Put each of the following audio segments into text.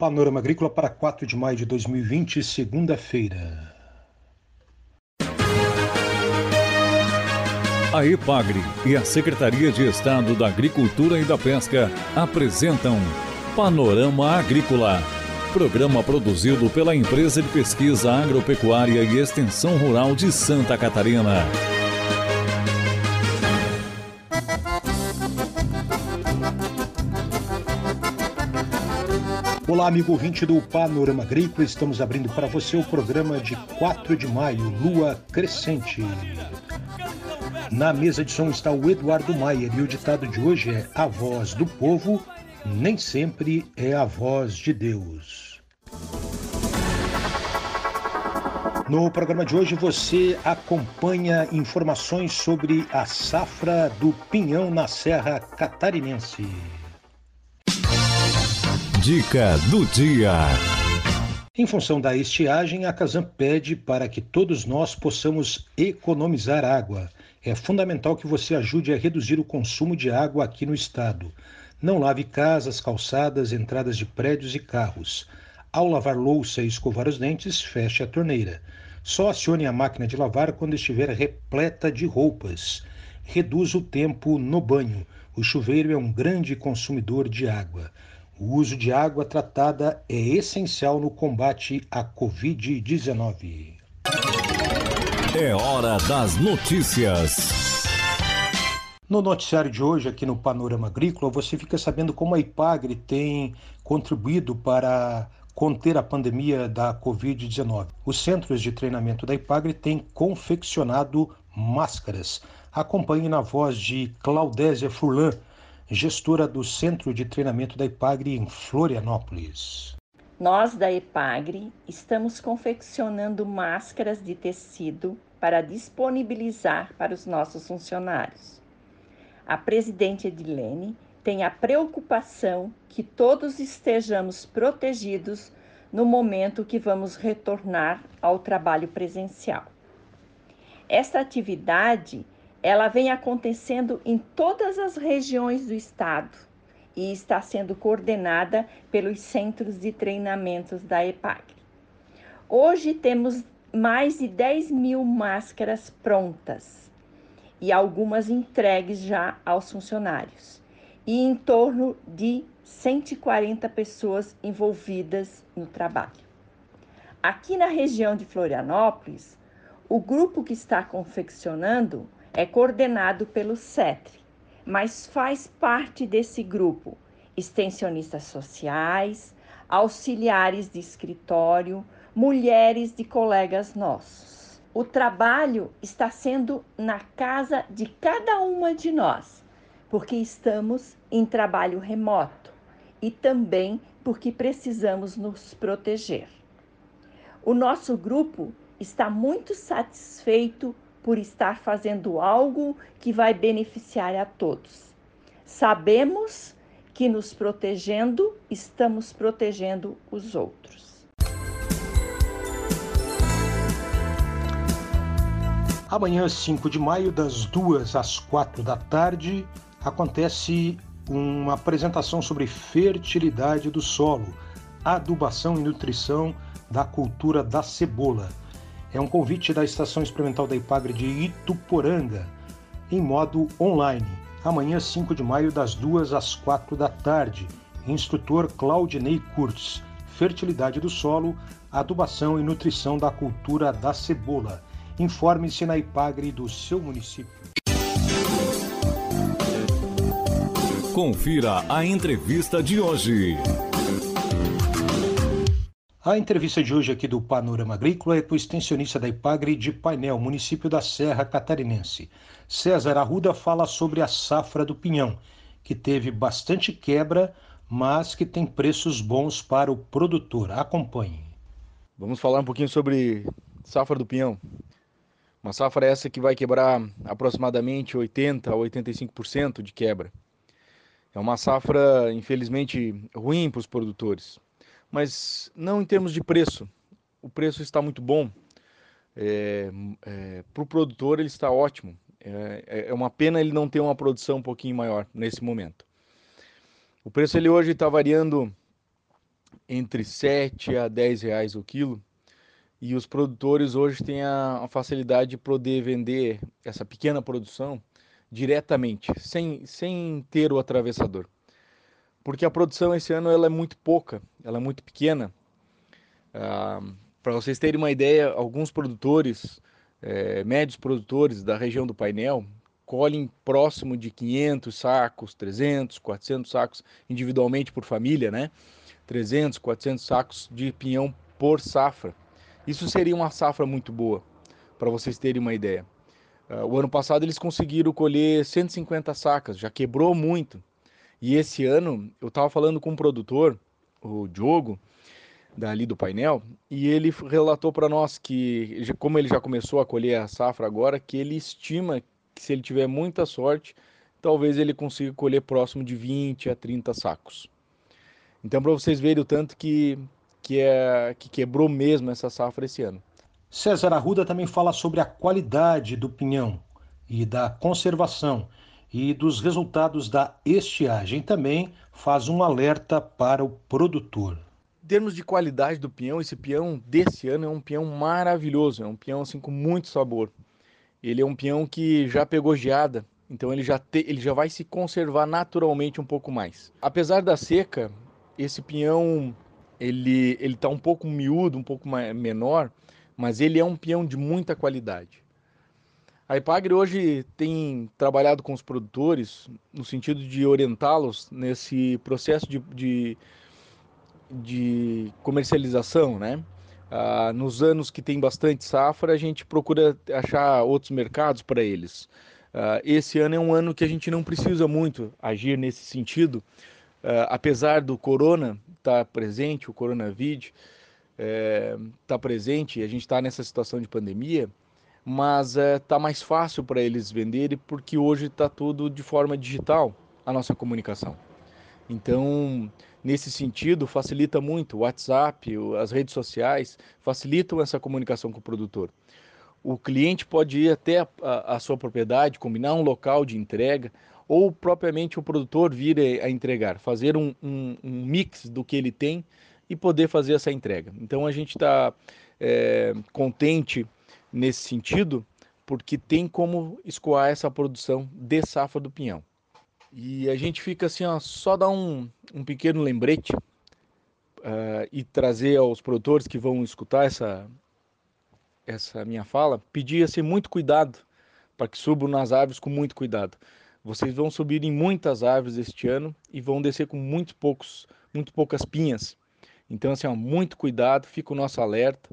Panorama Agrícola para 4 de maio de 2020, segunda-feira. A EPAGRE e a Secretaria de Estado da Agricultura e da Pesca apresentam Panorama Agrícola, programa produzido pela Empresa de Pesquisa Agropecuária e Extensão Rural de Santa Catarina. Olá, amigo ouvinte do Panorama Agrícola. Estamos abrindo para você o programa de 4 de maio, Lua Crescente. Na mesa de som está o Eduardo Maier e o ditado de hoje é: A voz do povo nem sempre é a voz de Deus. No programa de hoje você acompanha informações sobre a safra do pinhão na Serra Catarinense. Dica do dia. Em função da estiagem, a Casam pede para que todos nós possamos economizar água. É fundamental que você ajude a reduzir o consumo de água aqui no estado. Não lave casas, calçadas, entradas de prédios e carros. Ao lavar louça e escovar os dentes, feche a torneira. Só acione a máquina de lavar quando estiver repleta de roupas. Reduza o tempo no banho. O chuveiro é um grande consumidor de água. O uso de água tratada é essencial no combate à Covid-19. É hora das notícias. No noticiário de hoje, aqui no Panorama Agrícola, você fica sabendo como a IPAGRE tem contribuído para conter a pandemia da Covid-19. Os centros de treinamento da IPAGRE têm confeccionado máscaras. Acompanhe na voz de Claudésia Furlan, gestora do Centro de Treinamento da IPAGRE em Florianópolis. Nós da EPAGRE estamos confeccionando máscaras de tecido para disponibilizar para os nossos funcionários. A presidente Edilene tem a preocupação que todos estejamos protegidos no momento que vamos retornar ao trabalho presencial. Esta atividade ela vem acontecendo em todas as regiões do estado e está sendo coordenada pelos centros de treinamentos da EPAG. Hoje temos mais de 10 mil máscaras prontas e algumas entregues já aos funcionários, e em torno de 140 pessoas envolvidas no trabalho. Aqui na região de Florianópolis, o grupo que está confeccionando é coordenado pelo CETRE, mas faz parte desse grupo extensionistas sociais, auxiliares de escritório, mulheres de colegas nossos. O trabalho está sendo na casa de cada uma de nós, porque estamos em trabalho remoto e também porque precisamos nos proteger. O nosso grupo está muito satisfeito por estar fazendo algo que vai beneficiar a todos. Sabemos que nos protegendo, estamos protegendo os outros. Amanhã, 5 de maio, das 2 às 4 da tarde, acontece uma apresentação sobre fertilidade do solo, adubação e nutrição da cultura da cebola é um convite da Estação Experimental da Ipagre de Ituporanga, em modo online, amanhã 5 de maio, das 2 às 4 da tarde. Instrutor Claudinei Kurtz, Fertilidade do Solo, Adubação e Nutrição da Cultura da Cebola. Informe-se na Ipagre do seu município. Confira a entrevista de hoje. A entrevista de hoje aqui do Panorama Agrícola é com o extensionista da Ipagre de Painel, município da Serra Catarinense. César Arruda fala sobre a safra do pinhão, que teve bastante quebra, mas que tem preços bons para o produtor. Acompanhe. Vamos falar um pouquinho sobre safra do pinhão. Uma safra essa que vai quebrar aproximadamente 80 a 85% de quebra. É uma safra, infelizmente, ruim para os produtores mas não em termos de preço. O preço está muito bom. É, é, para o produtor ele está ótimo. É, é, é, uma pena ele não ter uma produção um pouquinho maior nesse momento. O preço ele hoje está variando entre 7 a 10 reais o quilo. E os produtores hoje têm a, facilidade de poder vender essa pequena produção diretamente, sem, sem ter o atravessador. Porque a produção esse ano ela é muito pouca, ela é muito pequena. Ah, Para vocês terem uma ideia, alguns produtores, é, médios produtores da região do painel, colhem próximo de 500 sacos, 300, 400 sacos individualmente por família, né? 300, 400 sacos de pinhão por safra. Isso seria uma safra muito boa, para vocês terem uma ideia. Uh, o ano passado eles conseguiram colher 150 sacas, já quebrou muito. E esse ano eu estava falando com um produtor, o Diogo, dali do painel, e ele relatou para nós que, como ele já começou a colher a safra agora, que ele estima que se ele tiver muita sorte, talvez ele consiga colher próximo de 20 a 30 sacos. Então, para vocês verem o tanto que, que, é, que quebrou mesmo essa safra esse ano. César Arruda também fala sobre a qualidade do pinhão e da conservação e dos resultados da estiagem. Também faz um alerta para o produtor. Em termos de qualidade do pinhão, esse pinhão desse ano é um pinhão maravilhoso, é um pinhão assim com muito sabor. Ele é um pinhão que já pegou geada, então ele já, te, ele já vai se conservar naturalmente um pouco mais. Apesar da seca, esse pinhão ele ele está um pouco miúdo, um pouco menor, mas ele é um pinhão de muita qualidade. A Ipagre hoje tem trabalhado com os produtores no sentido de orientá-los nesse processo de, de, de comercialização, né? Ah, nos anos que tem bastante safra, a gente procura achar outros mercados para eles. Ah, esse ano é um ano que a gente não precisa muito agir nesse sentido, Uh, apesar do corona estar tá presente, o coronavírus está eh, presente, a gente está nessa situação de pandemia, mas está eh, mais fácil para eles venderem porque hoje está tudo de forma digital a nossa comunicação. Então, nesse sentido, facilita muito o WhatsApp, as redes sociais facilitam essa comunicação com o produtor. O cliente pode ir até a, a, sua propriedade, combinar um local de entrega, ou propriamente o produtor vir a entregar, fazer um, um, um mix do que ele tem e poder fazer essa entrega. Então a gente está é, contente nesse sentido, porque tem como escoar essa produção de safra do pinhão. E a gente fica assim, ó, só dar um, um pequeno lembrete uh, e trazer aos produtores que vão escutar essa, essa minha fala, pedir assim, muito cuidado para que subam nas árvores com muito cuidado. Vocês vão subir em muitas árvores este ano e vão descer com muito poucos, muito poucas pinhas. Então, assim, ó, muito cuidado, fica o nosso alerta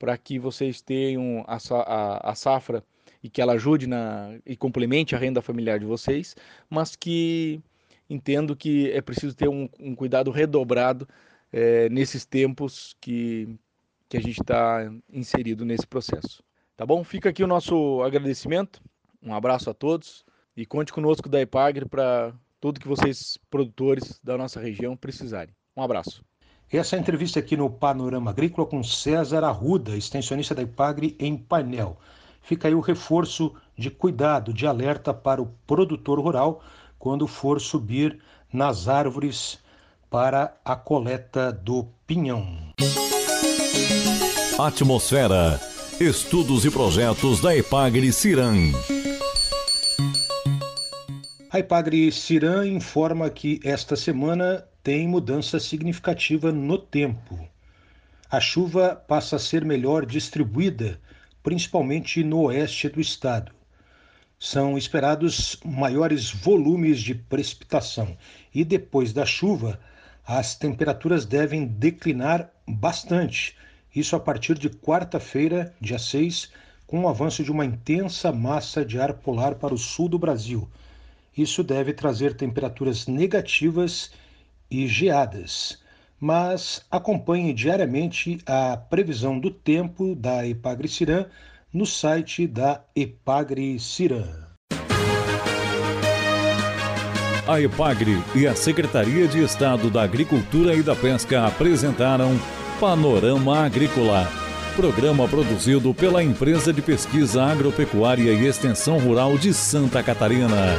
para que vocês tenham a, a, a, safra e que ela ajude na, e complemente a renda familiar de vocês, mas que entendo que é preciso ter um, um cuidado redobrado é, nesses tempos que, que a gente está inserido nesse processo. Tá bom? Fica aqui o nosso agradecimento. Um abraço a todos e conte conosco da Ipagre para tudo que vocês, produtores da nossa região, precisarem. Um abraço. Essa é a entrevista aqui no Panorama Agrícola com César Arruda, extensionista da Ipagre em painel. Fica aí o reforço de cuidado, de alerta para o produtor rural quando for subir nas árvores para a coleta do pinhão. Atmosfera. Estudos e projetos da Ipagre Ciran. A Ipagre Ciran informa que esta semana tem mudança significativa no tempo. A chuva passa a ser melhor distribuída, principalmente no oeste do estado. São esperados maiores volumes de precipitação e depois da chuva, as temperaturas devem declinar bastante. Isso a partir de quarta-feira, dia 6, com o avanço de uma intensa massa de ar polar para o sul do Brasil isso deve trazer temperaturas negativas e geadas. Mas acompanhe diariamente a previsão do tempo da Epagre Cirã no site da Epagre Cirã. A Epagre e a Secretaria de Estado da Agricultura e da Pesca apresentaram Panorama Agrícola, programa produzido pela Empresa de Pesquisa Agropecuária e Extensão Rural de Santa Catarina.